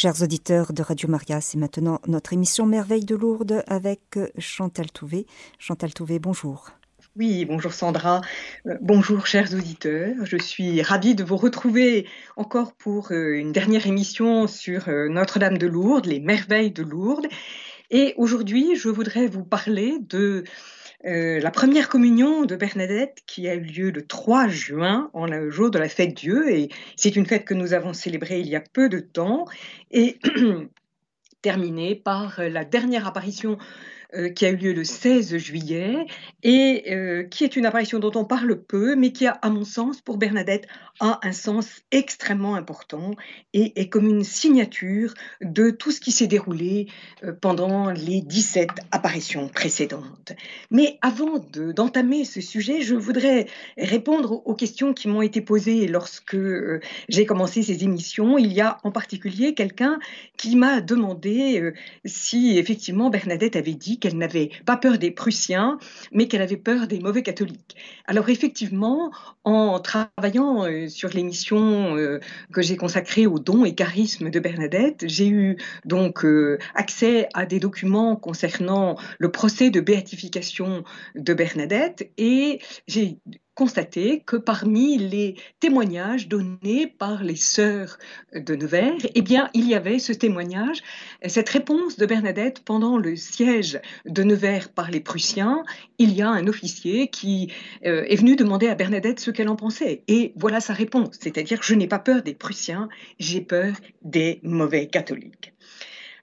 Chers auditeurs de Radio Maria, c'est maintenant notre émission Merveille de Lourdes avec Chantal Touvé. Chantal Touvé, bonjour. Oui, bonjour Sandra. Euh, bonjour chers auditeurs. Je suis ravie de vous retrouver encore pour euh, une dernière émission sur euh, Notre-Dame de Lourdes, les merveilles de Lourdes. Et aujourd'hui, je voudrais vous parler de la première communion de Bernadette qui a eu lieu le 3 juin, en le jour de la fête Dieu. Et c'est une fête que nous avons célébrée il y a peu de temps et terminée par la dernière apparition euh, qui a eu lieu le 16 juillet et euh, qui est une apparition dont on parle peu, mais qui a, à mon sens, pour Bernadette, a un sens extrêmement important et est comme une signature de tout ce qui s'est déroulé euh, pendant les 17 apparitions précédentes. Mais avant d'entamer ce sujet, je voudrais répondre aux questions qui m'ont été posées lorsque j'ai commencé ces émissions. Il y a en particulier quelqu'un qui m'a demandé si effectivement Bernadette avait dit qu'elle n'avait pas peur des Prussiens, mais qu'elle avait peur des mauvais catholiques. Alors effectivement, en travaillant euh, sur l'émission euh, que j'ai consacrée aux dons et charismes de Bernadette, j'ai eu donc euh, accès à des documents concernant le procès de béatification de Bernadette et j'ai constaté que parmi les témoignages donnés par les sœurs de Nevers, eh bien, il y avait ce témoignage, cette réponse de Bernadette pendant le siège de Nevers par les Prussiens. Il y a un officier qui euh, est venu demander à Bernadette ce qu'elle en pensait. Et voilà sa réponse, c'est-à-dire je n'ai pas peur des Prussiens, j'ai peur des mauvais catholiques.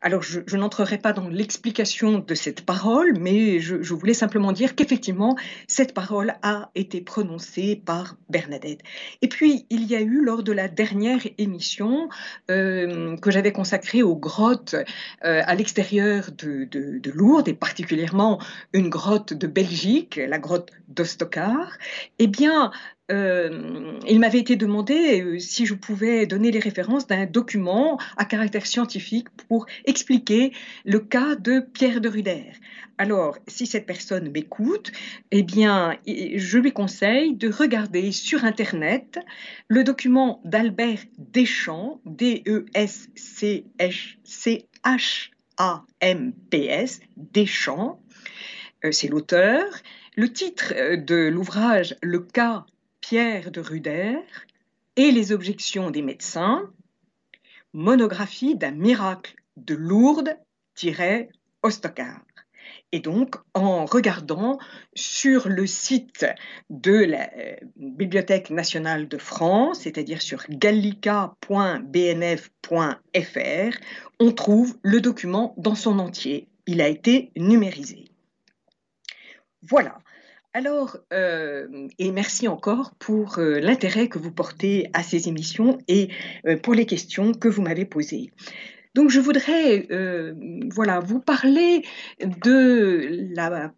Alors, je, n'entrerai pas dans l'explication de cette parole, mais je, voulais simplement dire qu'effectivement, cette parole a été prononcée par Bernadette. Et puis, il y a eu, lors de la dernière émission euh, que j'avais consacrée aux grottes euh, à l'extérieur de, Lourdes, et particulièrement une grotte de Belgique, la grotte d'Ostocar, eh bien, euh, il m'avait été demandé euh, si je pouvais donner les références d'un document à caractère scientifique pour expliquer le cas de Pierre de Ruder. Alors, si cette personne m'écoute, eh bien, je lui conseille de regarder sur Internet le document d'Albert Deschamps, D-E-S-C-H-A-M-P-S, Deschamps, euh, c'est l'auteur. Le titre de l'ouvrage, Le cas Pierre de Ruder et les objections des médecins, monographie d'un miracle de Lourdes-Ostocar. Et donc, en regardant sur le site de la euh, Bibliothèque nationale de France, c'est-à-dire sur gallica.bnf.fr, on trouve le document dans son entier. Il a été numérisé. Voilà. Alors, euh, et merci encore pour euh, l'intérêt que vous portez à ces émissions et euh, pour les questions que vous m'avez posées. Donc, je voudrais, vous parler de la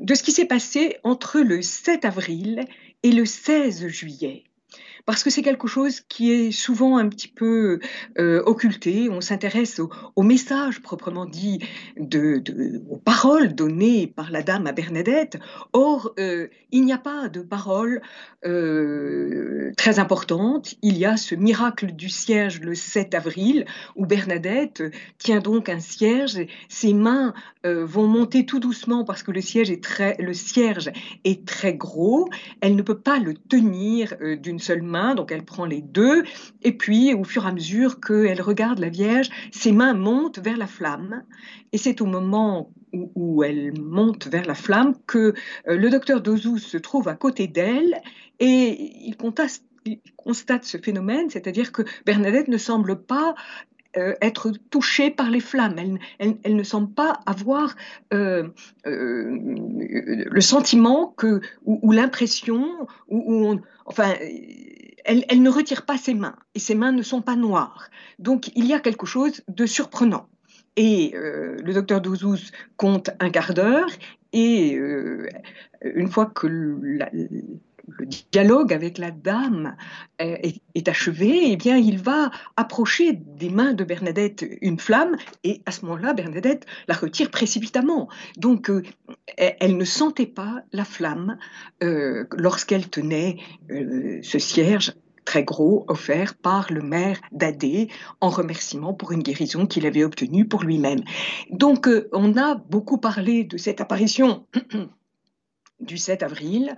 de ce qui s'est passé entre le 7 avril et le 16 juillet parce que c'est quelque chose qui est souvent un petit peu euh, occulté. On s'intéresse au, message proprement dit, aux paroles données par la dame à Bernadette. Or, euh, il n'y a pas de paroles euh, très importantes. Il y a ce miracle du cierge le 7 avril, où Bernadette tient donc un cierge. Ses mains vont monter tout doucement parce que le, siège est très, le cierge est très gros. Elle ne peut pas le tenir d'une seule main donc elle prend les deux, et puis au fur et à mesure qu'elle regarde la Vierge, ses mains montent vers la flamme, et c'est au moment où, elle monte vers la flamme que euh, le docteur Dozou se trouve à côté d'elle, et il constate, ce phénomène, c'est-à-dire que Bernadette ne semble pas euh, être touchée par les flammes. Elle, ne semble pas avoir euh, le sentiment que, ou, l'impression, ou, enfin, elle, ne retire pas ses mains et ses mains ne sont pas noires. Donc il y a quelque chose de surprenant. Et euh, le docteur Douzous compte un quart d'heure et euh, une fois que le dialogue avec la dame euh, est, achevé, eh bien, il va approcher des mains de Bernadette une flamme, et à ce moment-là, Bernadette la retire précipitamment. Donc, elle ne sentait pas la flamme lorsqu'elle tenait ce cierge très gros offert par le maire d'Adé en remerciement pour une guérison qu'il avait obtenue pour lui-même. Donc euh, on a beaucoup parlé de cette apparition du 7 avril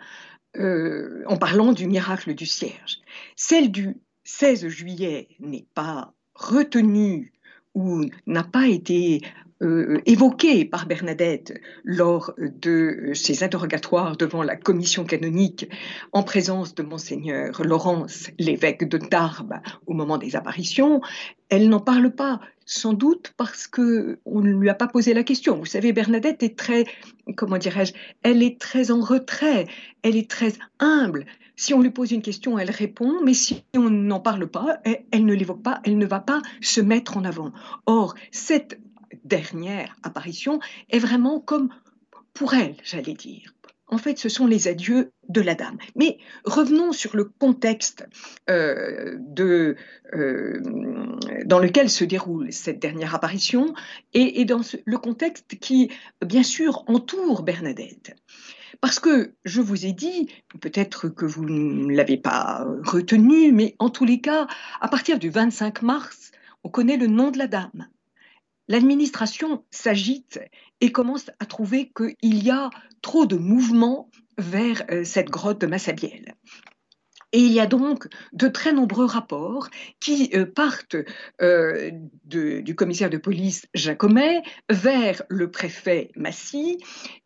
euh, en parlant du miracle du cierge. Celle du 16 juillet n'est pas retenue ou n'a pas été euh, évoqué par Bernadette lors de ses interrogatoires devant la commission canonique en présence de monseigneur Laurence, l'évêque de Tarbes, au moment des apparitions, elle n'en parle pas, sans doute parce que on ne lui a pas posé la question. Vous savez, Bernadette est très, comment dirais-je, elle est très en retrait, elle est très humble. Si on lui pose une question, elle répond, mais si on n'en parle pas, elle, elle ne l'évoque pas, elle ne va pas se mettre en avant. Or, cette dernière apparition est vraiment comme pour elle, j'allais dire. En fait, ce sont les adieux de la dame. Mais revenons sur le contexte euh, de, euh, dans lequel se déroule cette dernière apparition et, dans le contexte qui, bien sûr, entoure Bernadette. Parce que je vous ai dit, peut-être que vous ne l'avez pas retenu, mais en tous les cas, à partir du 25 mars, on connaît le nom de la dame l'administration s'agite et commence à trouver qu'il y a trop de mouvements vers euh, cette grotte de Massabielle. Et il y a donc de très nombreux rapports qui euh, partent euh, du commissaire de police Jacomet vers le préfet Massy.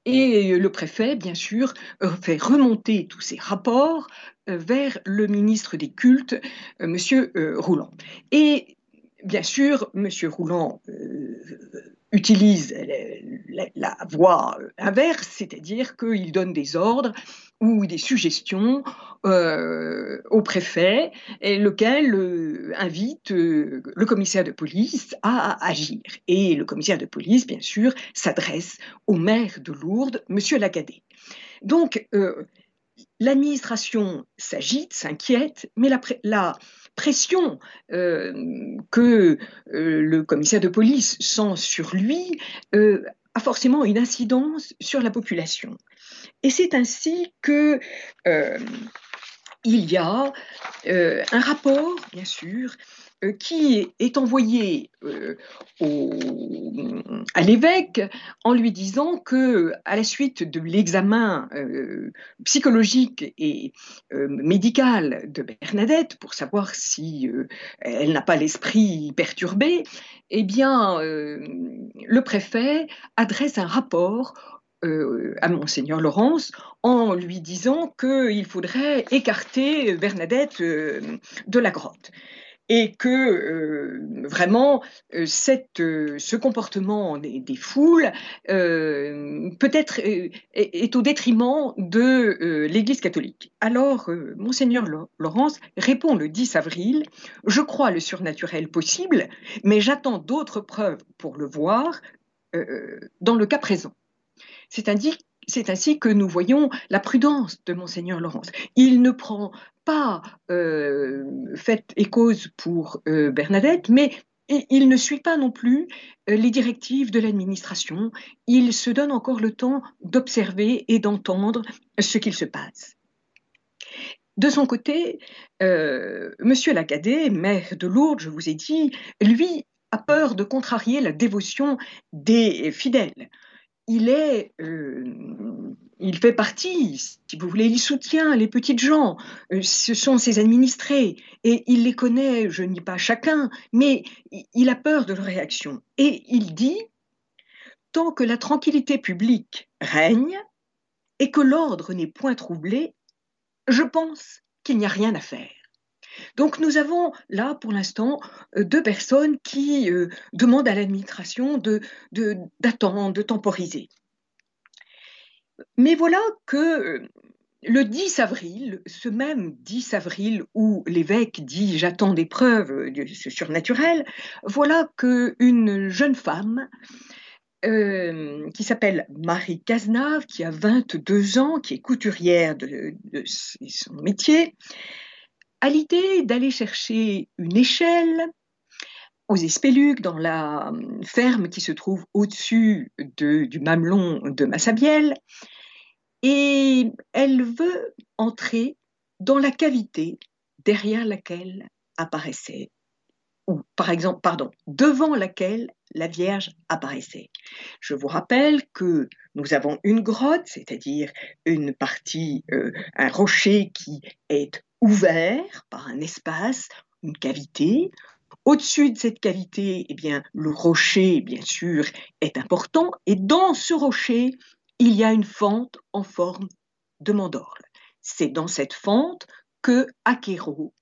Et le préfet, bien sûr, fait remonter tous ces rapports vers le ministre des cultes, Monsieur Rouland. Et bien sûr, M. Rouland euh, utilise la, voie inverse, c'est-à-dire qu'il donne des ordres ou des suggestions euh, au préfet, et lequel euh, invite le commissaire de police à, agir. Et le commissaire de police, bien sûr, s'adresse au maire de Lourdes, M. Lacadet. Donc, l'administration s'agite, s'inquiète, mais la, la pression euh, que euh, le commissaire de police sent sur lui euh, a forcément une incidence sur la population. Et c'est ainsi que il y a un rapport, bien sûr, qui est envoyé euh, à l'évêque en lui disant que, à la suite de l'examen euh, psychologique et médical de Bernadette, pour savoir si elle n'a pas l'esprit perturbé, eh bien, le préfet adresse un rapport à monseigneur Laurence en lui disant qu'il faudrait écarter Bernadette de la grotte et que euh, vraiment euh, euh, ce comportement des, foules peut-être est, au détriment de l'Église catholique. Alors, monseigneur Laurence répond le 10 avril Je crois le surnaturel possible, mais j'attends d'autres preuves pour le voir dans le cas présent. C'est ainsi c'est ainsi que nous voyons la prudence de monseigneur Laurence. Il ne prend pas euh, fait et cause pour euh, Bernadette, mais il ne suit pas non plus euh, les directives de l'administration. Il se donne encore le temps d'observer et d'entendre ce qu'il se passe. De son côté, euh, Monsieur Lacadet, maire de Lourdes, je vous ai dit, lui a peur de contrarier la dévotion des fidèles euh, il fait partie, si vous voulez, il soutient les petites gens. Euh, ce sont ses administrés et il les connaît. Je ne dis pas chacun, mais il a peur de leur réaction. Et il dit tant que la tranquillité publique règne et que l'ordre n'est point troublé, je pense qu'il n'y a rien à faire. Donc nous avons là pour l'instant euh, deux personnes qui euh, demandent à l'administration de, d'attendre, de, temporiser. Mais voilà que euh, le 10 avril, ce même 10 avril où l'évêque dit j'attends des preuves de surnaturel, voilà qu'une jeune femme qui s'appelle Marie Cazenave, qui a 22 ans, qui est couturière de son métier, à l'idée d'aller chercher une échelle aux Espéluques, dans la hum, ferme qui se trouve au-dessus du mamelon de Massabielle, et elle veut entrer dans la cavité derrière laquelle apparaissait, ou par exemple, pardon, devant laquelle la Vierge apparaissait. Je vous rappelle que nous avons une grotte, c'est-à-dire une partie, euh, un rocher qui est ouvert par un espace, une cavité. Au-dessus de cette cavité, eh bien, le rocher, bien sûr, est important. Et dans ce rocher, il y a une fente en forme de mandorle. C'est dans cette fente que Aquero,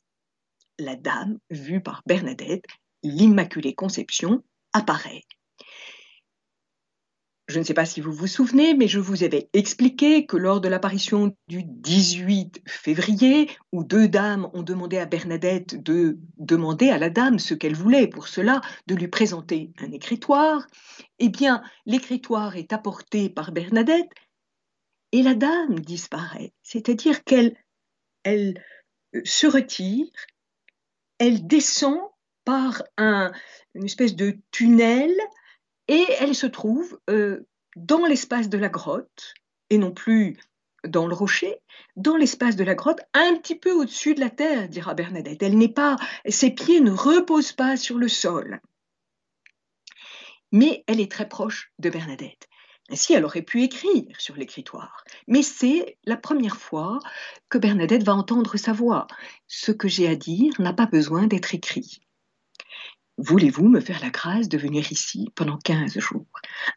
la dame vue par Bernadette, l'Immaculée Conception, apparaît. Je ne sais pas si vous vous souvenez, mais je vous avais expliqué que lors de l'apparition du 18 février, où deux dames ont demandé à Bernadette de demander à la dame ce qu'elle voulait, pour cela de lui présenter un écritoire, eh bien, l'écritoire est apporté par Bernadette et la dame disparaît. C'est-à-dire qu'elle elle euh, se retire, elle descend par un, une espèce de tunnel et elle se trouve euh, dans l'espace de la grotte, et non plus dans le rocher, dans l'espace de la grotte, un petit peu au-dessus de la terre, dira Bernadette. Elle n'est pas, ses pieds ne reposent pas sur le sol. Mais elle est très proche de Bernadette. Ainsi, elle aurait pu écrire sur l'écritoire. Mais c'est la première fois que Bernadette va entendre sa voix. Ce que j'ai à dire n'a pas besoin d'être écrit. Voulez-vous me faire la grâce de venir ici pendant quinze jours?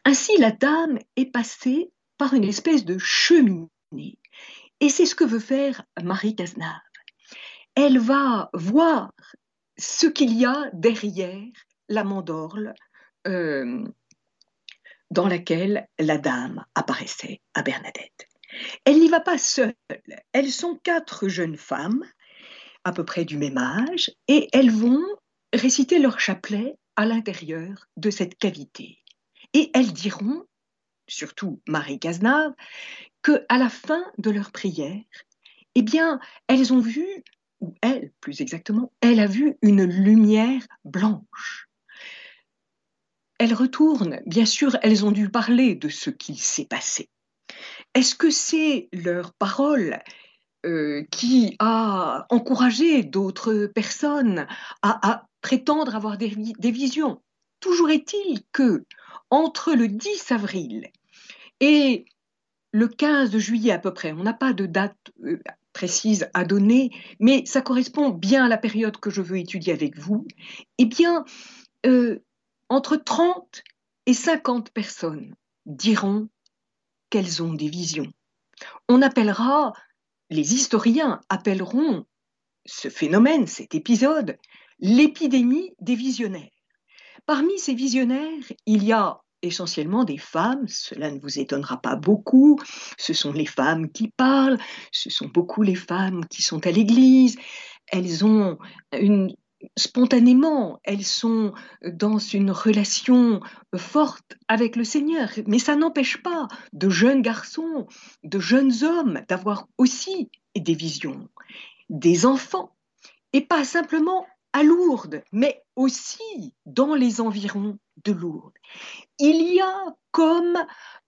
Ainsi, la dame est passée par une espèce de cheminée. Et c'est ce que veut faire Marie Cazenave. Elle va voir ce qu'il y a derrière la mandorle euh, dans laquelle la dame apparaissait à Bernadette. Elle n'y va pas seule. Elles sont quatre jeunes femmes, à peu près du même âge, et elles vont réciter leur chapelet à l'intérieur de cette cavité. Et elles diront, surtout Marie Cazenave, que à la fin de leur prière, eh bien, elles ont vu, ou elle plus exactement, elle a vu une lumière blanche. Elles retournent, bien sûr, elles ont dû parler de ce qui s'est passé. Est-ce que c'est leur parole euh, qui a encouragé d'autres personnes à, prétendre avoir des, visions. Toujours est-il que entre le 10 avril et le 15 juillet à peu près, on n'a pas de date euh, précise à donner, mais ça correspond bien à la période que je veux étudier avec vous, eh bien, euh, entre 30 et 50 personnes diront qu'elles ont des visions. On appellera les historiens appelleront ce phénomène, cet épisode, l'épidémie des visionnaires. Parmi ces visionnaires, il y a essentiellement des femmes, cela ne vous étonnera pas beaucoup, ce sont les femmes qui parlent, ce sont beaucoup les femmes qui sont à l'église, elles ont spontanément, elles sont dans une relation forte avec le Seigneur. Mais ça n'empêche pas de jeunes garçons, de jeunes hommes d'avoir aussi des visions, des enfants, et pas simplement à Lourdes, mais aussi dans les environs de Lourdes. Il y a comme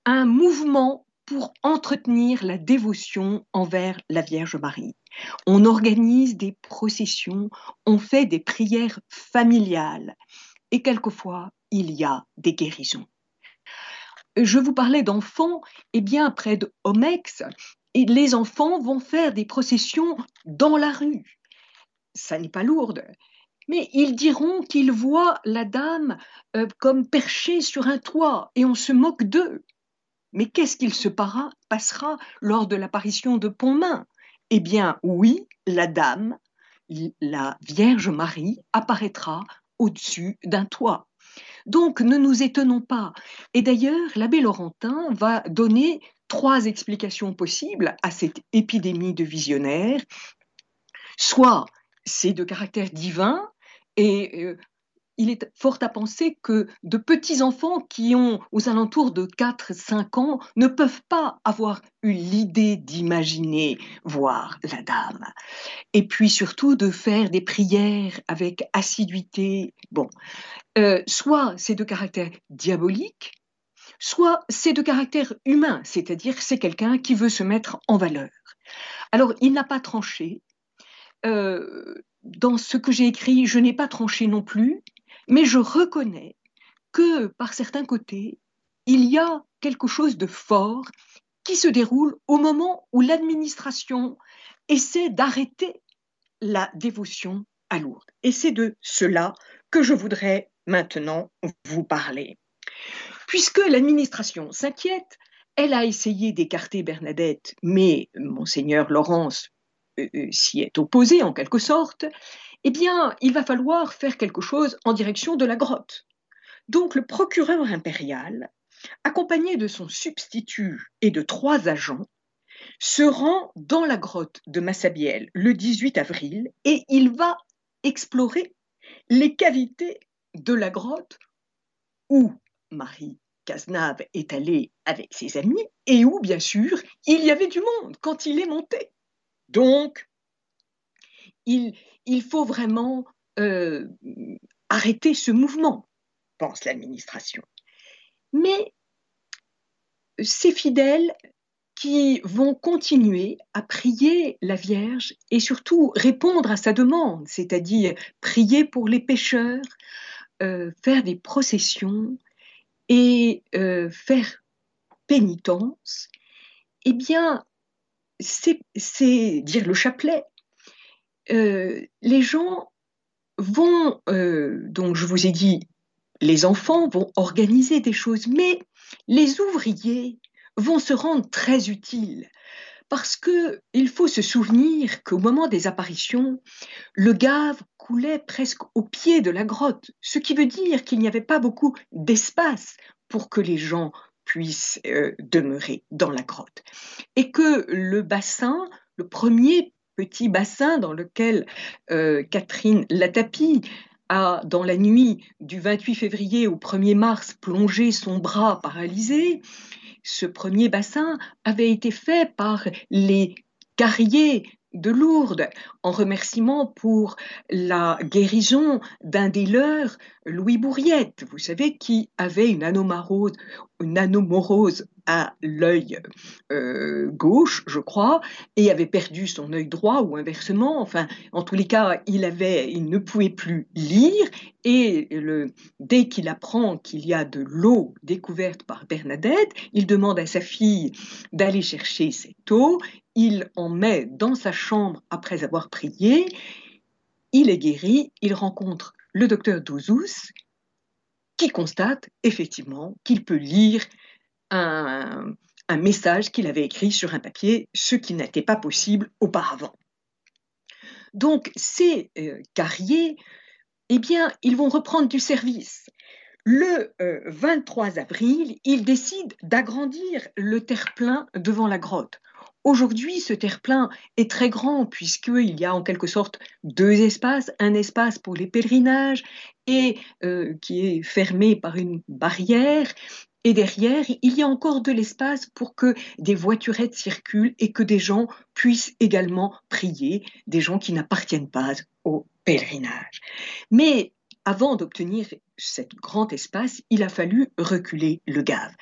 un mouvement pour entretenir la dévotion envers la Vierge Marie. On organise des processions, on fait des prières familiales et quelquefois il y a des guérisons. Je vous parlais d'enfants, et eh bien près de Omex, et les enfants vont faire des processions dans la rue. Ça n'est pas lourde, mais ils diront qu'ils voient la dame euh, comme perchée sur un toit et on se moque d'eux. Mais qu'est-ce qu'il se passera lors de l'apparition de Pontmain? Eh bien, oui, la dame, la Vierge Marie, apparaîtra au-dessus d'un toit. Donc, ne nous étonnons pas. Et d'ailleurs, l'abbé Laurentin va donner trois explications possibles à cette épidémie de visionnaires. Soit c'est de caractère divin, et euh, il est fort à penser que de petits enfants qui ont aux alentours de 4-5 ans ne peuvent pas avoir eu l'idée d'imaginer voir la dame. Et puis surtout de faire des prières avec assiduité. Bon, euh, soit c'est de caractère diabolique, soit c'est de caractère humain, c'est-à-dire c'est quelqu'un qui veut se mettre en valeur. Alors il n'a pas tranché, euh, dans ce que j'ai écrit, je n'ai pas tranché non plus, mais je reconnais que par certains côtés, il y a quelque chose de fort qui se déroule au moment où l'administration essaie d'arrêter la dévotion à Lourdes. Et c'est de cela que je voudrais maintenant vous parler. Puisque l'administration s'inquiète, elle a essayé d'écarter Bernadette, mais monseigneur Laurence s'y est opposé en quelque sorte, eh bien, il va falloir faire quelque chose en direction de la grotte. Donc le procureur impérial, accompagné de son substitut et de trois agents, se rend dans la grotte de Massabielle le 18 avril et il va explorer les cavités de la grotte où Marie Cazenave est allée avec ses amis et où, bien sûr, il y avait du monde quand il est monté. Donc, il, faut vraiment euh, arrêter ce mouvement, pense l'administration. Mais ces fidèles qui vont continuer à prier la Vierge et surtout répondre à sa demande, c'est-à-dire prier pour les pécheurs, euh, faire des processions et euh, faire pénitence, eh bien, c'est dire le chapelet. Euh, les gens vont, donc je vous ai dit, les enfants vont organiser des choses, mais les ouvriers vont se rendre très utiles parce qu'il faut se souvenir qu'au moment des apparitions, le gave coulait presque au pied de la grotte, ce qui veut dire qu'il n'y avait pas beaucoup d'espace pour que les gens puissent euh, demeurer dans la grotte. Et que le bassin, le premier petit bassin dans lequel euh, Catherine Latapi a, dans la nuit du 28 février au 1er mars, plongé son bras paralysé, ce premier bassin avait été fait par les carriers de Lourdes en remerciement pour la guérison d'un des leurs, Louis Bourriette, vous savez, qui avait une anomorose, une anomorose à l'œil euh, gauche, je crois, et avait perdu son œil droit ou inversement. Enfin, en tous les cas, il avait, il ne pouvait plus lire. Et dès qu'il apprend qu'il y a de l'eau découverte par Bernadette, il demande à sa fille d'aller chercher cette eau. Il en met dans sa chambre après avoir prié. Il est guéri. Il rencontre le docteur Douzous qui constate effectivement qu'il peut lire un, message qu'il avait écrit sur un papier, ce qui n'était pas possible auparavant. Donc ces euh, carriers, eh bien, ils vont reprendre du service. Le 23 euh, avril, ils décident d'agrandir le terre-plein devant la grotte. Aujourd'hui, ce terre-plein est très grand puisqu'il y a en quelque sorte deux espaces, un espace pour les pèlerinages et euh, qui est fermé par une barrière et derrière, il y a encore de l'espace pour que des voiturettes circulent et que des gens puissent également prier, des gens qui n'appartiennent pas au pèlerinage. Mais avant d'obtenir cet grand espace, il a fallu reculer le Gave.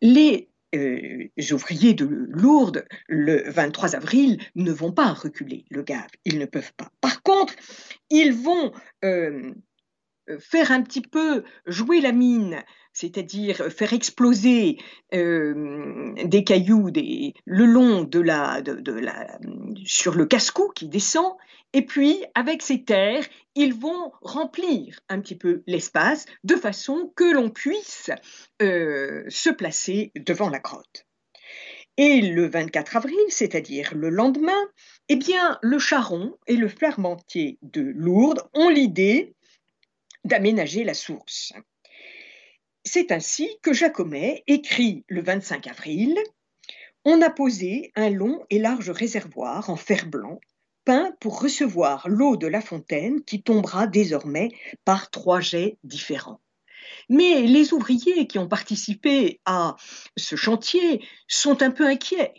Les euh, ouvriers de Lourdes, le 23 avril, ne vont pas reculer le Gave. Ils ne peuvent pas. Par contre, ils vont euh, faire un petit peu jouer la mine c'est-à-dire faire exploser euh, des cailloux le long de la, sur le casse-cou qui descend, et puis avec ces terres, ils vont remplir un petit peu l'espace de façon que l'on puisse euh, se placer devant la grotte. Et le 24 avril, c'est-à-dire le lendemain, eh bien, le charron et le fermentier de Lourdes ont l'idée d'aménager la source. C'est ainsi que Jacomet écrit le 25 avril On a posé un long et large réservoir en fer blanc, peint pour recevoir l'eau de la fontaine qui tombera désormais par trois jets différents. Mais les ouvriers qui ont participé à ce chantier sont un peu inquiets.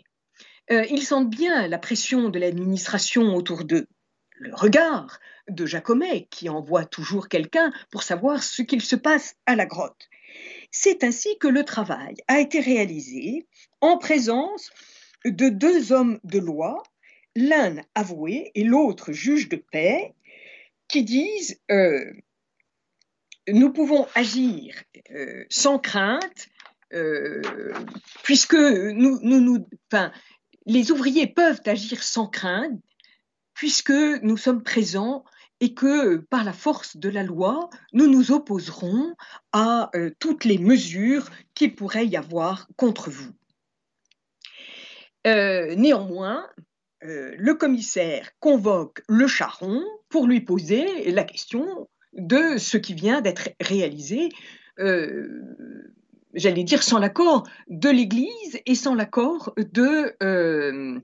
Euh, ils sentent bien la pression de l'administration autour d'eux, le regard de Jacomet qui envoie toujours quelqu'un pour savoir ce qu'il se passe à la grotte. C'est ainsi que le travail a été réalisé en présence de deux hommes de loi, l'un avoué et l'autre juge de paix, qui disent euh, nous pouvons agir euh, sans crainte, euh, puisque nous, nous, les ouvriers peuvent agir sans crainte, puisque nous sommes présents et que par la force de la loi, nous nous opposerons à toutes les mesures qui pourraient y avoir contre vous. néanmoins, euh, le commissaire convoque le charron pour lui poser la question de ce qui vient d'être réalisé, euh, j'allais dire sans l'accord de l'Église et sans l'accord de, euh,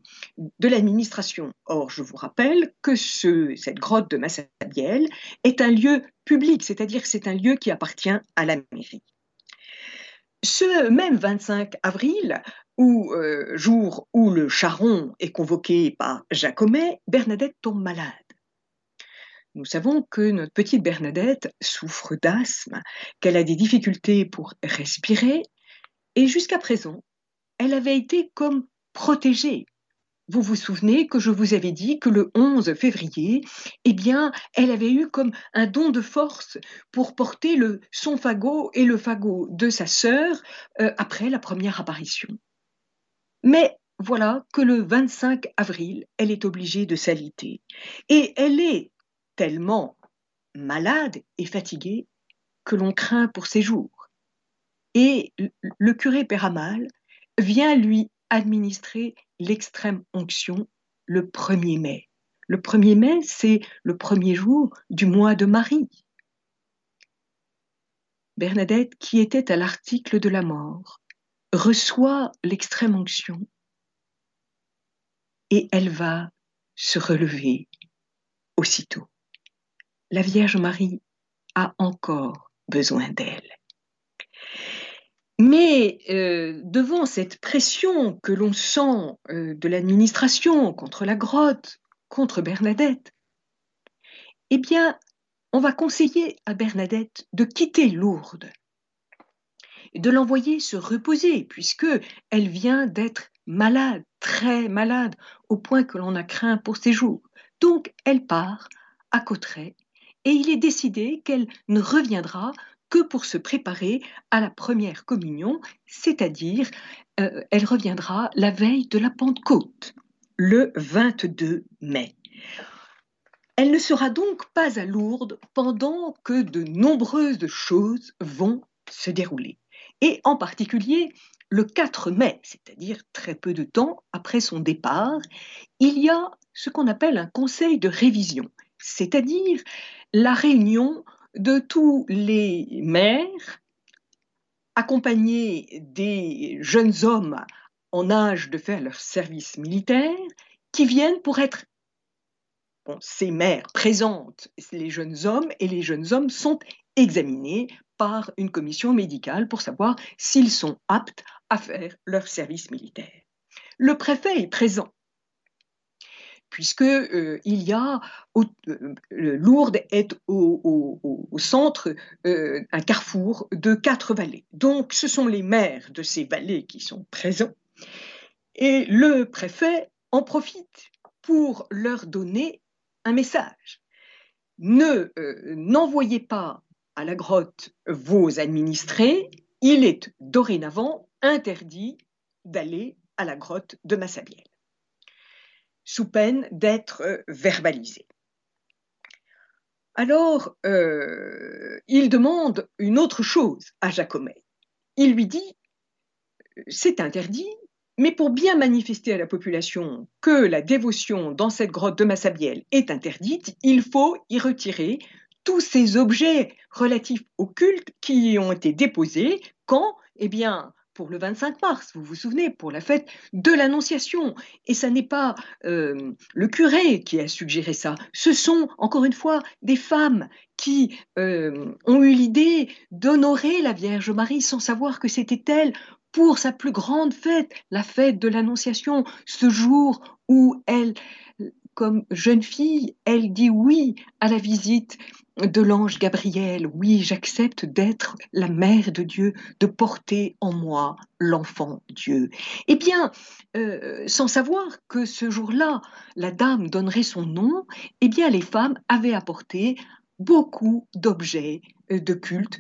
l'administration. Or, je vous rappelle que ce, cette grotte de Massabielle est un lieu public, c'est-à-dire c'est un lieu qui appartient à la mairie. Ce même 25 avril, euh, jour où le charron est convoqué par Jacomet, Bernadette tombe malade. Nous savons que notre petite Bernadette souffre d'asthme, qu'elle a des difficultés pour respirer, et jusqu'à présent, elle avait été comme protégée. Vous vous souvenez que je vous avais dit que le 11 février, eh bien, elle avait eu comme un don de force pour porter le, son fagot et le fagot de sa sœur euh, après la première apparition. Mais voilà que le 25 avril, elle est obligée de s'aliter. Et elle est tellement malade et fatiguée que l'on craint pour ses jours. Et le curé Péramal vient lui administrer l'extrême onction le 1er mai. Le 1er mai, c'est le premier jour du mois de Marie. Bernadette, qui était à l'article de la mort, reçoit l'extrême onction et elle va se relever aussitôt. La Vierge Marie a encore besoin d'elle. Mais euh, devant cette pression que l'on sent euh, de l'administration contre la grotte, contre Bernadette, eh bien, on va conseiller à Bernadette de quitter Lourdes de l'envoyer se reposer, puisque elle vient d'être malade, très malade, au point que l'on a craint pour ses jours. Donc elle part à Cotteret, et il est décidé qu'elle ne reviendra que pour se préparer à la première communion, c'est-à-dire euh, elle reviendra la veille de la Pentecôte, le 22 mai. Elle ne sera donc pas à Lourdes pendant que de nombreuses choses vont se dérouler et en particulier le 4 mai, c'est-à-dire très peu de temps après son départ, il y a ce qu'on appelle un conseil de révision, c'est-à-dire la réunion de tous les maires accompagnés des jeunes hommes en âge de faire leur service militaire qui viennent pour être ces mères présentent les jeunes hommes et les jeunes hommes sont examinés par une commission médicale pour savoir s'ils sont aptes à faire leur service militaire. Le préfet est présent puisque euh, il y a euh, Lourdes est au, centre euh, un carrefour de quatre vallées. Donc ce sont les maires de ces vallées qui sont présents et le préfet en profite pour leur donner un message. Ne n'envoyez pas à la grotte vos administrés, il est dorénavant interdit d'aller à la grotte de Massabielle, sous peine d'être euh, verbalisé. Alors, euh, il demande une autre chose à Jacomet. Il lui dit, c'est interdit, mais pour bien manifester à la population que la dévotion dans cette grotte de Massabielle est interdite, il faut y retirer tous ces objets relatifs au culte qui ont été déposés quand Eh bien, pour le 25 mars, vous vous souvenez, pour la fête de l'Annonciation. Et ce n'est pas euh, le curé qui a suggéré ça, ce sont, encore une fois, des femmes qui euh, ont eu l'idée d'honorer la Vierge Marie sans savoir que c'était elle pour sa plus grande fête, la fête de l'Annonciation, ce jour où elle, comme jeune fille, elle dit oui à la visite de l'ange Gabriel. Oui, j'accepte d'être la mère de Dieu, de porter en moi l'enfant Dieu. Eh bien, euh, sans savoir que ce jour-là, la dame donnerait son nom, eh bien, les femmes avaient apporté beaucoup d'objets euh, de culte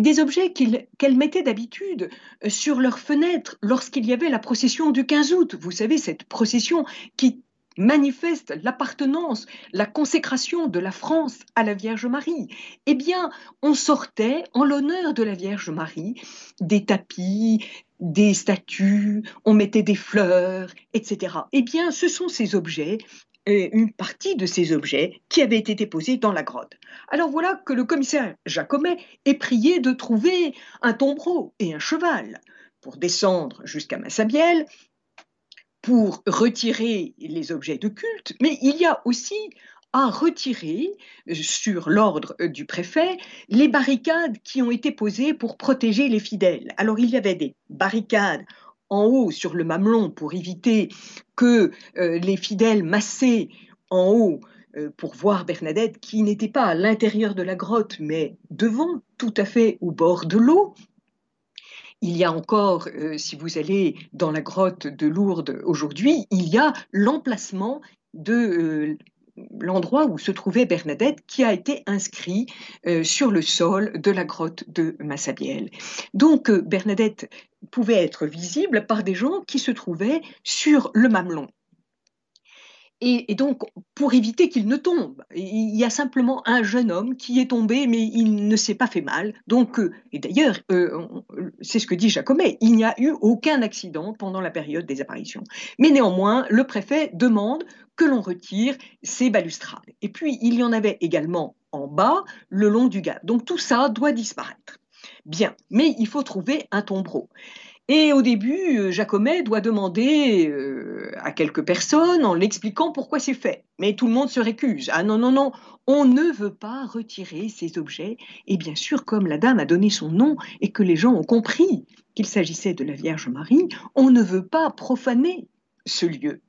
des objets qu'elles mettaient d'habitude euh, sur leurs fenêtres lorsqu'il y avait la procession du 15 août. Vous savez, cette procession qui manifeste l'appartenance, la consécration de la France à la Vierge Marie. Eh bien, on sortait en l'honneur de la Vierge Marie des tapis, des statues, on mettait des fleurs, etc. Eh bien, ce sont ces objets une partie de ces objets qui avaient été posés dans la grotte. Alors voilà que le commissaire Jacomet est prié de trouver un tombereau et un cheval pour descendre jusqu'à Massabielle, pour retirer les objets de culte, mais il y a aussi à retirer, sur l'ordre du préfet, les barricades qui ont été posées pour protéger les fidèles. Alors il y avait des barricades en haut sur le mamelon pour éviter que euh, les fidèles massés en haut euh, pour voir Bernadette qui n'était pas à l'intérieur de la grotte mais devant, tout à fait au bord de l'eau. Il y a encore, euh, si vous allez dans la grotte de Lourdes aujourd'hui, il y a l'emplacement de l'endroit où se trouvait Bernadette qui a été inscrit euh, sur le sol de la grotte de Massabielle. Donc euh, Bernadette pouvait être visible par des gens qui se trouvaient sur le mamelon. Et, donc, pour éviter qu'il ne tombe, il y a simplement un jeune homme qui est tombé, mais il ne s'est pas fait mal. Donc, euh, et d'ailleurs, c'est ce que dit Jacomet, il n'y a eu aucun accident pendant la période des apparitions. Mais néanmoins, le préfet demande que l'on retire ces balustrades. Et puis, il y en avait également en bas, le long du gap. Donc, tout ça doit disparaître. Bien, mais il faut trouver un tombereau. Et au début, euh, Jacomet doit demander euh, à quelques personnes en l'expliquant pourquoi c'est fait. Mais tout le monde se récuse. Ah non, non, non, on ne veut pas retirer ces objets. Et bien sûr, comme la dame a donné son nom et que les gens ont compris qu'il s'agissait de la Vierge Marie, on ne veut pas profaner ce lieu.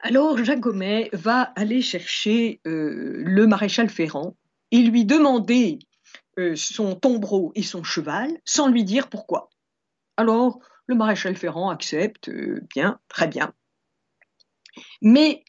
Alors Jacomet va aller chercher euh, le maréchal Ferrand et lui demander son tombereau et son cheval sans lui dire pourquoi. Alors le maréchal Ferrand accepte, euh, bien, très bien. Mais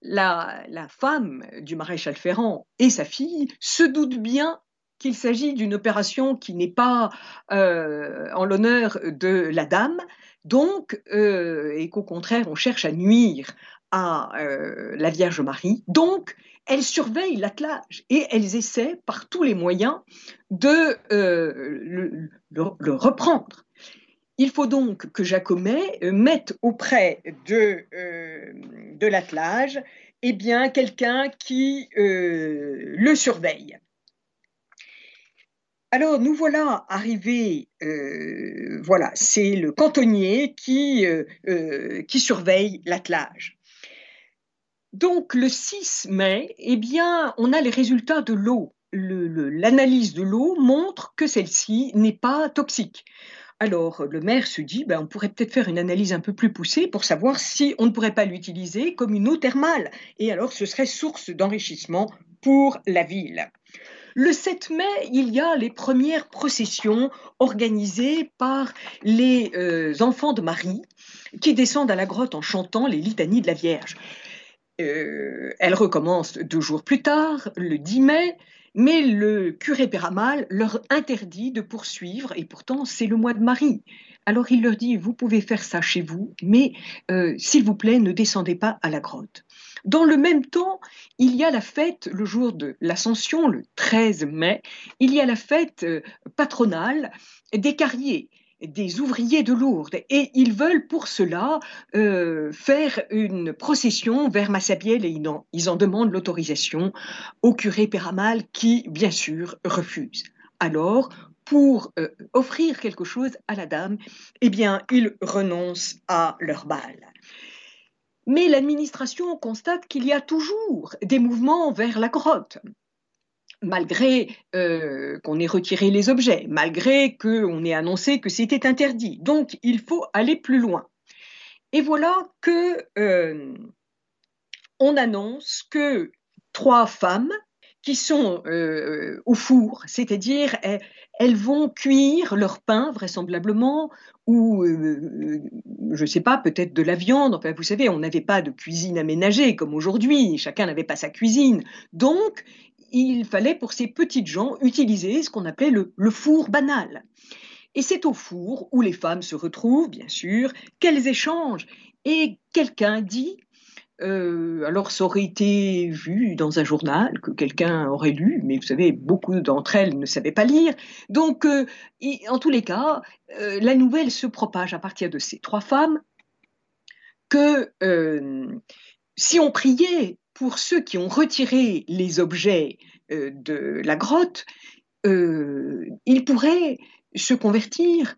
la, femme du maréchal Ferrand et sa fille se doutent bien qu'il s'agit d'une opération qui n'est pas en l'honneur de la dame, donc, et qu'au contraire, on cherche à nuire à euh, la Vierge Marie. Donc, elles surveillent l'attelage et elles essaient par tous les moyens de euh, le, reprendre. Il faut donc que Jacomet euh, mette auprès de, de l'attelage eh bien, quelqu'un qui le surveille. Alors nous voilà arrivés, voilà, c'est le cantonnier qui, qui surveille l'attelage. Donc le 6 mai, eh bien, on a les résultats de l'eau. L'analyse de l'eau montre que celle-ci n'est pas toxique. Alors le maire se dit, ben, on pourrait peut-être faire une analyse un peu plus poussée pour savoir si on ne pourrait pas l'utiliser comme une eau thermale. Et alors ce serait source d'enrichissement pour la ville. Le 7 mai, il y a les premières processions organisées par les euh, enfants de Marie qui descendent à la grotte en chantant les litanies de la Vierge. Euh, elle recommence deux jours plus tard, le 10 mai, mais le curé Péramal leur interdit de poursuivre, et pourtant c'est le mois de Marie. Alors il leur dit, vous pouvez faire ça chez vous, mais euh, s'il vous plaît, ne descendez pas à la grotte. Dans le même temps, il y a la fête, le jour de l'Ascension, le 13 mai, il y a la fête euh, patronale des carriers des ouvriers de Lourdes et ils veulent pour cela euh, faire une procession vers Massabielle et ils en, demandent l'autorisation au curé Péramal qui, bien sûr, refuse. Alors, pour euh, offrir quelque chose à la dame, eh bien, ils renoncent à leur balle. Mais l'administration constate qu'il y a toujours des mouvements vers la grotte malgré euh, qu'on ait retiré les objets, malgré qu'on ait annoncé que c'était interdit. Donc, il faut aller plus loin. Et voilà que euh, on annonce que trois femmes qui sont euh, au four, c'est-à-dire elles, vont cuire leur pain vraisemblablement, ou je ne sais pas, peut-être de la viande. Vous savez, on n'avait pas de cuisine aménagée comme aujourd'hui, chacun n'avait pas sa cuisine. Donc, il fallait pour ces petites gens utiliser ce qu'on appelait le four banal. Et c'est au four où les femmes se retrouvent, bien sûr, qu'elles échangent. Et quelqu'un dit, euh, alors ça aurait été vu dans un journal que quelqu'un aurait lu, mais vous savez, beaucoup d'entre elles ne savaient pas lire. Donc, euh, en tous les cas, euh, la nouvelle se propage à partir de ces trois femmes que si on priait pour ceux qui ont retiré les objets de la grotte, ils pourraient se convertir,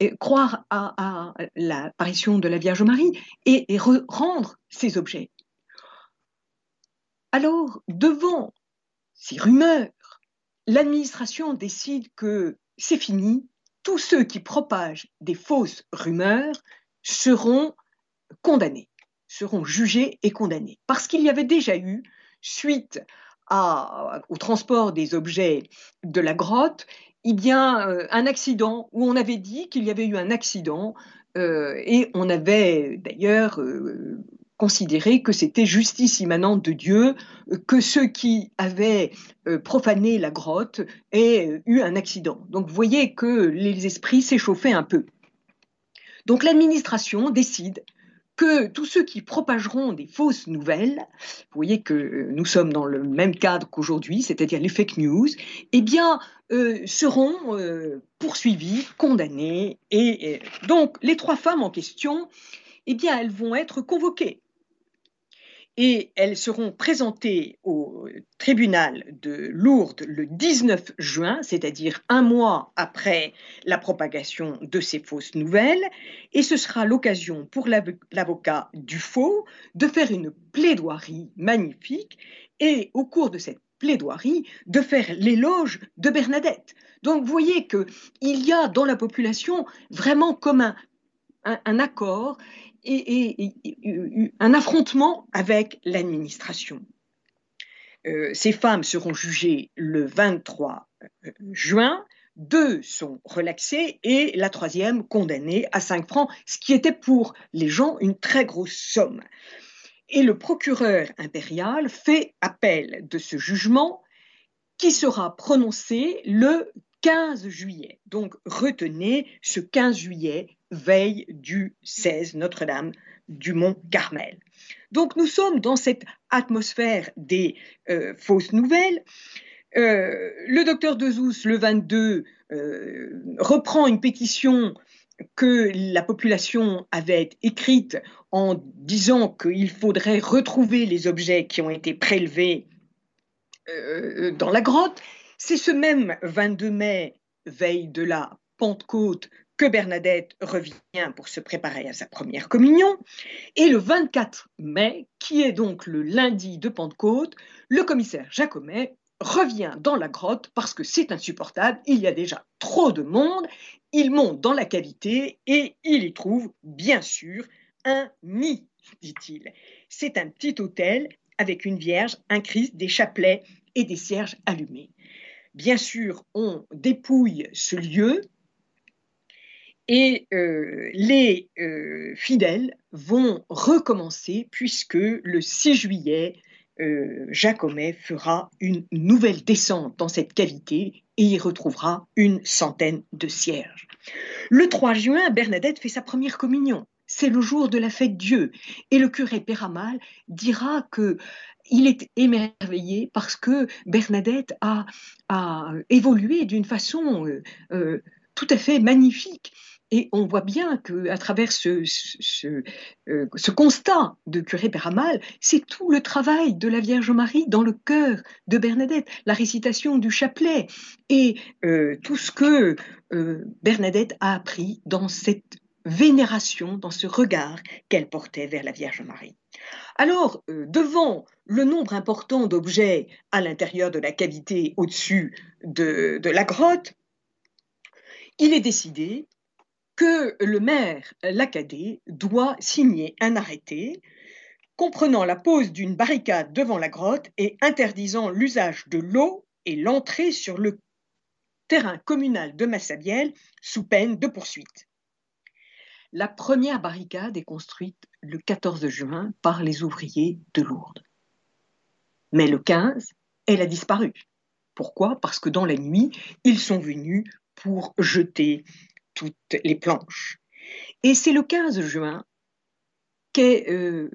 et croire à, l'apparition de la Vierge Marie et, rendre ces objets. Alors, devant ces rumeurs, l'administration décide que c'est fini, tous ceux qui propagent des fausses rumeurs seront condamnés, seront jugés et condamnés. Parce qu'il y avait déjà eu, suite au transport des objets de la grotte, a euh, un accident où on avait dit qu'il y avait eu un accident euh, et on avait d'ailleurs euh, considéré que c'était justice immanente de Dieu que ceux qui avaient profané la grotte aient eu un accident. Donc vous voyez que les esprits s'échauffaient un peu. Donc l'administration décide que tous ceux qui propageront des fausses nouvelles, vous voyez que nous sommes dans le même cadre qu'aujourd'hui, c'est-à-dire les fake news, eh bien, euh, seront euh, poursuivis, condamnés. Et, donc, les trois femmes en question, eh bien, elles vont être convoquées et elles seront présentées au tribunal de Lourdes le 19 juin, c'est-à-dire un mois après la propagation de ces fausses nouvelles, et ce sera l'occasion pour l'avocat du faux de faire une plaidoirie magnifique, et au cours de cette plaidoirie, de faire l'éloge de Bernadette. Donc vous voyez qu'il y a dans la population vraiment comme un, un accord et, un affrontement avec l'administration. Euh, ces femmes seront jugées le 23 euh, juin, deux sont relaxées et la troisième condamnée à 5 francs, ce qui était pour les gens une très grosse somme. Et le procureur impérial fait appel de ce jugement qui sera prononcé le 15 juillet. Donc retenez ce 15 juillet veille du 16 Notre-Dame du Mont Carmel. Donc nous sommes dans cette atmosphère des euh, fausses nouvelles. Euh, le docteur Dezous, le 22, euh, reprend une pétition que la population avait écrite en disant qu'il faudrait retrouver les objets qui ont été prélevés dans la grotte. C'est ce même 22 mai, veille de la Pentecôte, que Bernadette revient pour se préparer à sa première communion. Et le 24 mai, qui est donc le lundi de Pentecôte, le commissaire Jacomet revient dans la grotte parce que c'est insupportable, il y a déjà trop de monde, il monte dans la cavité et il y trouve bien sûr un nid, dit-il. C'est un petit hôtel avec une vierge, un Christ, des chapelets et des cierges allumés. Bien sûr, on dépouille ce lieu, et euh, les euh, fidèles vont recommencer puisque le 6 juillet, euh, Jacomet fera une nouvelle descente dans cette cavité et y retrouvera une centaine de cierges. Le 3 juin, Bernadette fait sa première communion. C'est le jour de la fête Dieu. Et le curé Péramal dira que il est émerveillé parce que Bernadette a, a évolué d'une façon tout à fait magnifique. Et on voit bien qu'à travers ce, euh, ce, constat de curé Péramal, c'est tout le travail de la Vierge Marie dans le cœur de Bernadette, la récitation du chapelet et euh, tout ce que euh, Bernadette a appris dans cette vénération, dans ce regard qu'elle portait vers la Vierge Marie. Alors, devant le nombre important d'objets à l'intérieur de la cavité au-dessus de, de la grotte, il est décidé que le maire Lacadé doit signer un arrêté comprenant la pose d'une barricade devant la grotte et interdisant l'usage de l'eau et l'entrée sur le terrain communal de Massabielle sous peine de poursuite. La première barricade est construite le 14 juin par les ouvriers de Lourdes. Mais le 15, elle a disparu. Pourquoi? Parce que dans la nuit, ils sont venus pour jeter toutes les planches. Et c'est le 15 juin qu'est euh,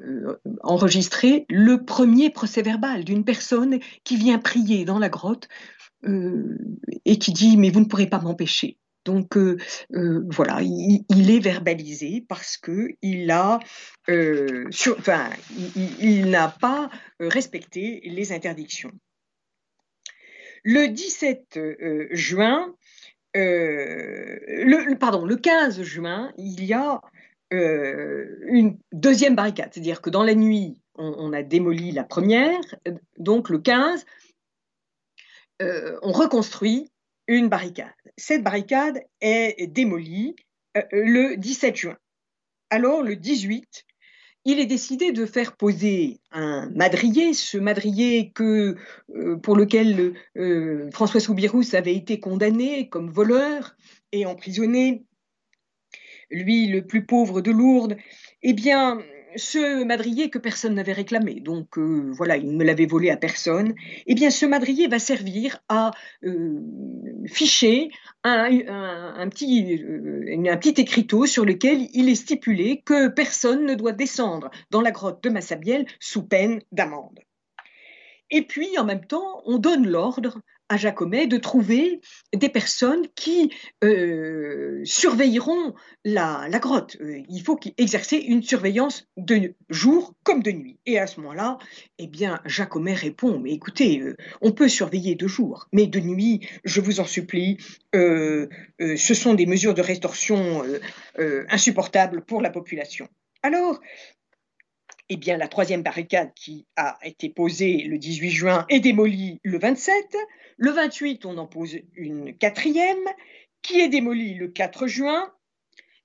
euh, enregistré le premier procès verbal d'une personne qui vient prier dans la grotte euh, et qui dit mais vous ne pourrez pas m'empêcher. Donc voilà, il, est verbalisé parce que il a, enfin, il n'a pas respecté les interdictions. Le 17 juin, le, pardon, le 15 juin, il y a euh, une deuxième barricade. C'est-à-dire que dans la nuit, on, a démoli la première, donc le 15, euh, on reconstruit une barricade. Cette barricade est démolie euh, le 17 juin. Alors, le 18, il est décidé de faire poser un madrier, ce madrier que, pour lequel François Soubirous avait été condamné comme voleur et emprisonné. Lui le plus pauvre de Lourdes, eh bien, ce madrier que personne n'avait réclamé, donc euh, voilà, il ne l'avait volé à personne, eh bien ce madrier va servir à euh, ficher un, petit, euh, un petit écriteau sur lequel il est stipulé que personne ne doit descendre dans la grotte de Massabielle sous peine d'amende. Et puis, en même temps, on donne l'ordre à Jacomet de trouver des personnes qui euh, surveilleront la, grotte. Euh, il faut exercent une surveillance de jour comme de nuit. Et à ce moment-là, eh bien, Jacomet répond, mais écoutez, euh, on peut surveiller de jour, mais de nuit, je vous en supplie, ce sont des mesures de rétorsion insupportables pour la population. Alors, eh bien, la troisième barricade qui a été posée le 18 juin est démolie le 27. Le 28, on en pose une quatrième qui est démolie le 4 juin.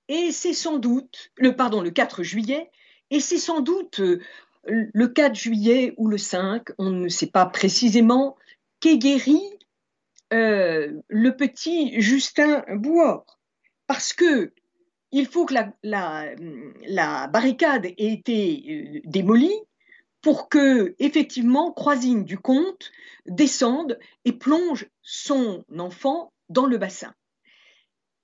Et c'est sans doute, le, pardon, le 4 juillet, et c'est sans doute euh, le 4 juillet ou le 5, on ne sait pas précisément, qu'est guéri euh, le petit Justin Bouor. Parce que il faut que la, barricade ait été euh, démolie pour que, effectivement, Croisine du Comte descende et plonge son enfant dans le bassin.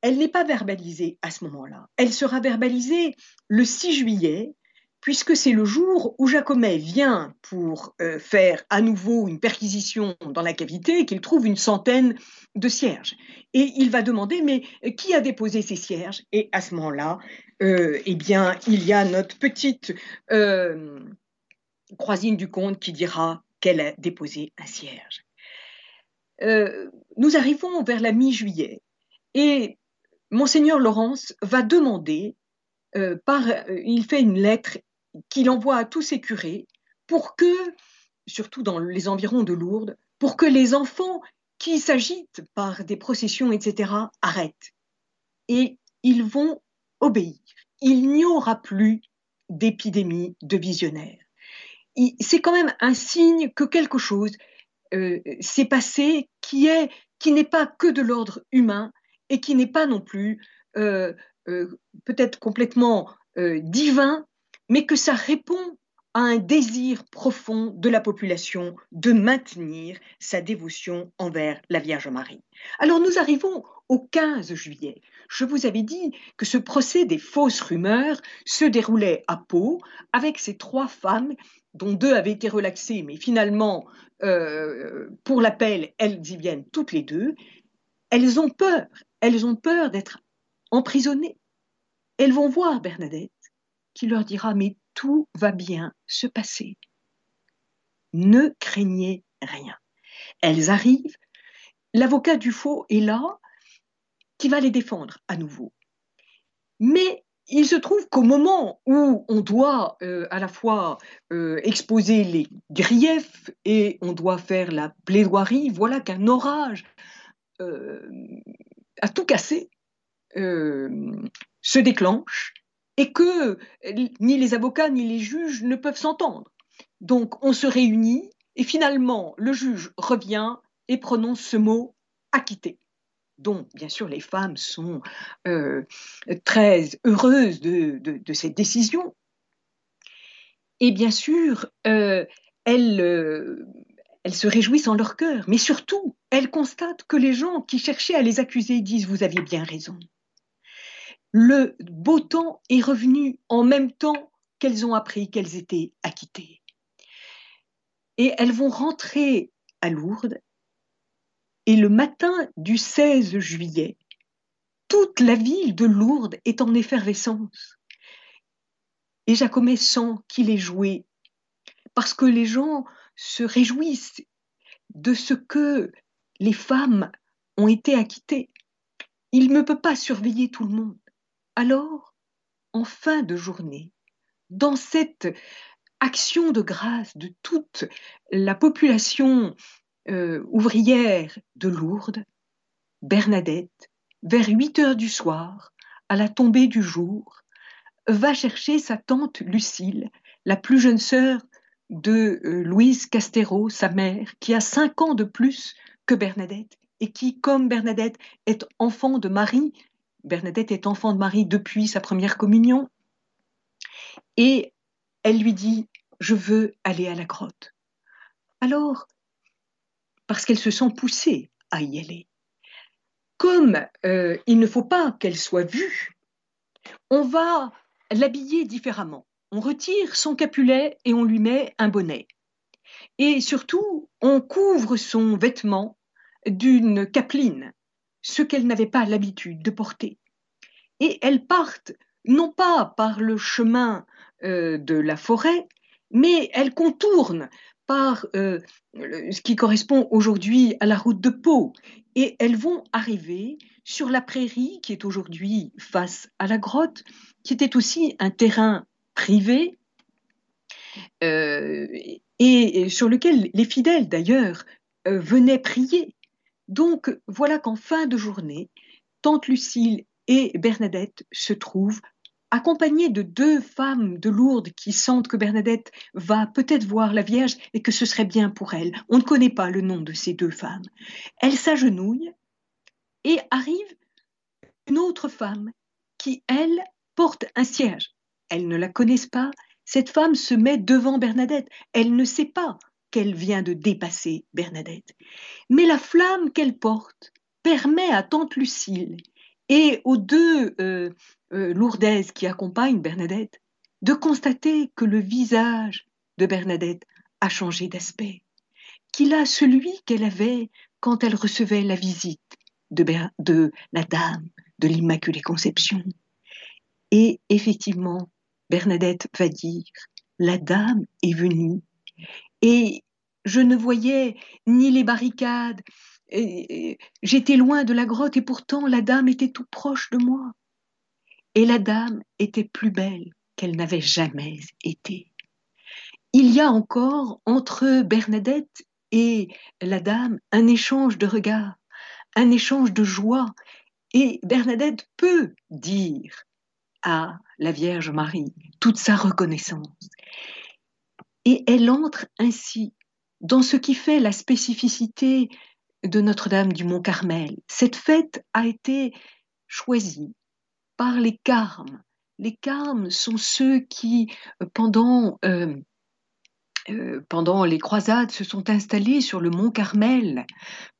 Elle n'est pas verbalisée à ce moment-là. Elle sera verbalisée le 6 juillet puisque c'est le jour où Jacomet vient pour euh, faire à nouveau une perquisition dans la cavité, qu'il trouve une centaine de cierges. Et il va demander, mais euh, qui a déposé ces cierges? Et à ce moment-là, euh, eh bien, il y a notre petite croisine du comte qui dira qu'elle a déposé un cierge. nous arrivons vers la mi-juillet et monseigneur Laurence va demander par, il fait une lettre qu'il envoie à tous ses curés pour que, surtout dans les environs de Lourdes, pour que les enfants qui s'agitent par des processions, etc., arrêtent. Et ils vont obéir. Il n'y aura plus d'épidémie de visionnaires. C'est quand même un signe que quelque chose euh, s'est passé qui qui n'est pas que de l'ordre humain et qui n'est pas non plus euh, euh, peut-être complètement divin, mais que ça répond à un désir profond de la population de maintenir sa dévotion envers la Vierge Marie. Alors nous arrivons au 15 juillet. Je vous avais dit que ce procès des fausses rumeurs se déroulait à Pau avec ces trois femmes dont deux avaient été relaxées, mais finalement, euh, pour l'appel, elles y viennent toutes les deux. Elles ont peur, elles ont peur d'être emprisonnées. Elles vont voir Bernadette qui leur dira mais tout va bien se passer. Ne craignez rien. Elles arrivent, l'avocat du faux est là, qui va les défendre à nouveau. Mais il se trouve qu'au moment où on doit euh, à la fois euh, exposer les griefs et on doit faire la plaidoirie, voilà qu'un orage euh, a tout cassé, se déclenche et que ni les avocats ni les juges ne peuvent s'entendre. Donc on se réunit et finalement le juge revient et prononce ce mot acquitté. Donc bien sûr les femmes sont euh, très heureuses de, cette décision. Et bien sûr, euh, elles, euh, elles se réjouissent en leur cœur, mais surtout, elles constatent que les gens qui cherchaient à les accuser disent Vous aviez bien raison le beau temps est revenu en même temps qu'elles ont appris qu'elles étaient acquittées. Et elles vont rentrer à Lourdes. Et le matin du 16 juillet, toute la ville de Lourdes est en effervescence. Et Jacomet sent qu'il est joué, parce que les gens se réjouissent de ce que les femmes ont été acquittées. Il ne peut pas surveiller tout le monde. Alors, en fin de journée, dans cette action de grâce de toute la population euh, ouvrière de Lourdes, Bernadette, vers 8 heures du soir, à la tombée du jour, va chercher sa tante Lucille, la plus jeune sœur de euh, Louise Castero, sa mère, qui a cinq ans de plus que Bernadette et qui, comme Bernadette, est enfant de Marie, Bernadette est enfant de Marie depuis sa première communion. Et elle lui dit, je veux aller à la grotte. Alors, parce qu'elle se sent poussée à y aller, comme euh, il ne faut pas qu'elle soit vue, on va l'habiller différemment. On retire son capulet et on lui met un bonnet. Et surtout, on couvre son vêtement d'une capeline ce qu'elles n'avaient pas l'habitude de porter. Et elles partent non pas par le chemin euh, de la forêt, mais elles contournent par euh, ce qui correspond aujourd'hui à la route de Pau. Et elles vont arriver sur la prairie qui est aujourd'hui face à la grotte, qui était aussi un terrain privé euh, et, sur lequel les fidèles d'ailleurs venaient prier. Donc voilà qu'en fin de journée, tante Lucille et Bernadette se trouvent accompagnées de deux femmes de Lourdes qui sentent que Bernadette va peut-être voir la Vierge et que ce serait bien pour elle. On ne connaît pas le nom de ces deux femmes. Elles s'agenouillent et arrive une autre femme qui, elle, porte un cierge. Elles ne la connaissent pas. Cette femme se met devant Bernadette. Elle ne sait pas qu'elle vient de dépasser Bernadette. Mais la flamme qu'elle porte permet à tante Lucille et aux deux euh, euh, qui accompagnent Bernadette de constater que le visage de Bernadette a changé d'aspect, qu'il a celui qu'elle avait quand elle recevait la visite de la dame de l'Immaculée Conception. Et effectivement, Bernadette va dire, la dame est venue et je ne voyais ni les barricades, j'étais loin de la grotte et pourtant la dame était tout proche de moi. Et la dame était plus belle qu'elle n'avait jamais été. Il y a encore entre Bernadette et la dame un échange de regards, un échange de joie, et Bernadette peut dire à la Vierge Marie toute sa reconnaissance. Et elle entre ainsi dans ce qui fait la spécificité de Notre-Dame du Mont-Carmel. Cette fête a été choisie par les carmes. Les carmes sont ceux qui, euh, pendant, euh, euh, pendant les croisades, se sont installés sur le Mont Carmel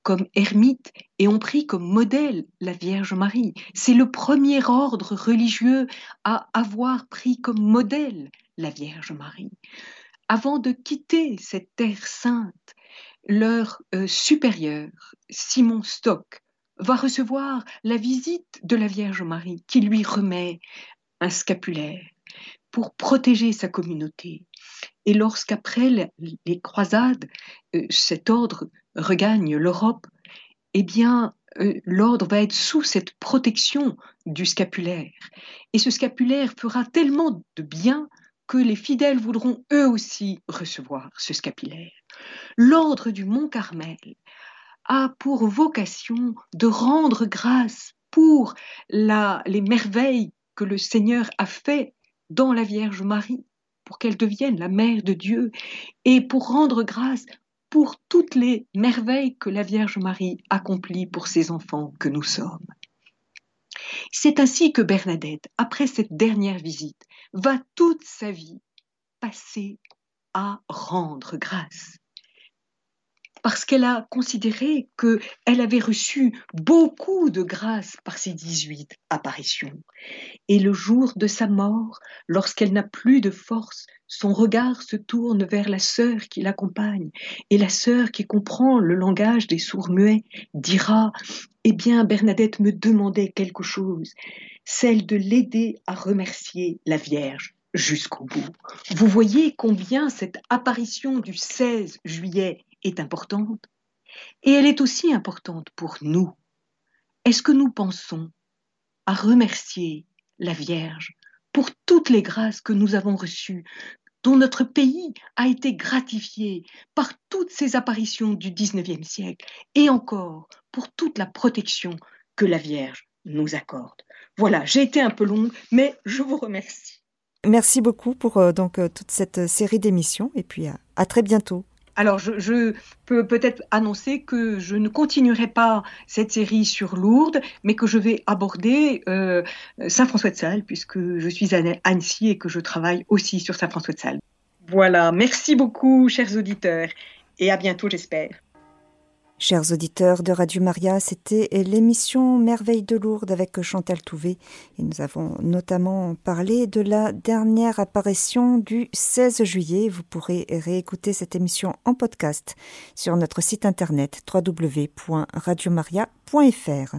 comme ermites et ont pris comme modèle la Vierge Marie. C'est le premier ordre religieux à avoir pris comme modèle la Vierge Marie avant de quitter cette terre sainte, leur euh, supérieur, Simon Stock, va recevoir la visite de la Vierge Marie qui lui remet un scapulaire pour protéger sa communauté. Et lorsqu'après les croisades, euh, cet ordre regagne l'Europe, eh bien, euh, l'ordre va être sous cette protection du scapulaire. Et ce scapulaire fera tellement de bien que les fidèles voudront eux aussi recevoir ce scapulaire. L'ordre du Mont Carmel a pour vocation de rendre grâce pour la, les merveilles que le Seigneur a fait dans la Vierge Marie pour qu'elle devienne la mère de Dieu et pour rendre grâce pour toutes les merveilles que la Vierge Marie accomplit pour ses enfants que nous sommes. C'est ainsi que Bernadette, après cette dernière visite, va toute sa vie passer à rendre grâce parce qu'elle a considéré qu'elle avait reçu beaucoup de grâce par ces 18 apparitions. Et le jour de sa mort, lorsqu'elle n'a plus de force, son regard se tourne vers la sœur qui l'accompagne, et la sœur qui comprend le langage des sourds-muets dira Eh bien, Bernadette me demandait quelque chose, celle de l'aider à remercier la Vierge jusqu'au bout. Vous voyez combien cette apparition du 16 juillet est importante et elle est aussi importante pour nous. Est-ce que nous pensons à remercier la Vierge pour toutes les grâces que nous avons reçues, dont notre pays a été gratifié par toutes ces apparitions du XIXe siècle, et encore pour toute la protection que la Vierge nous accorde. Voilà, j'ai été un peu longue, mais je vous remercie. Merci beaucoup pour euh, donc euh, toute cette série d'émissions et puis à très bientôt. Alors, je, peux peut-être annoncer que je ne continuerai pas cette série sur Lourdes, mais que je vais aborder euh, Saint-François de Sales, puisque je suis à Annecy et que je travaille aussi sur Saint-François de Sales. Voilà, merci beaucoup, chers auditeurs, et à bientôt, j'espère. Chers auditeurs de Radio Maria, c'était l'émission Merveille de Lourdes avec Chantal Touvet et nous avons notamment parlé de la dernière apparition du 16 juillet. Vous pourrez réécouter cette émission en podcast sur notre site internet www.radiomaria.fr.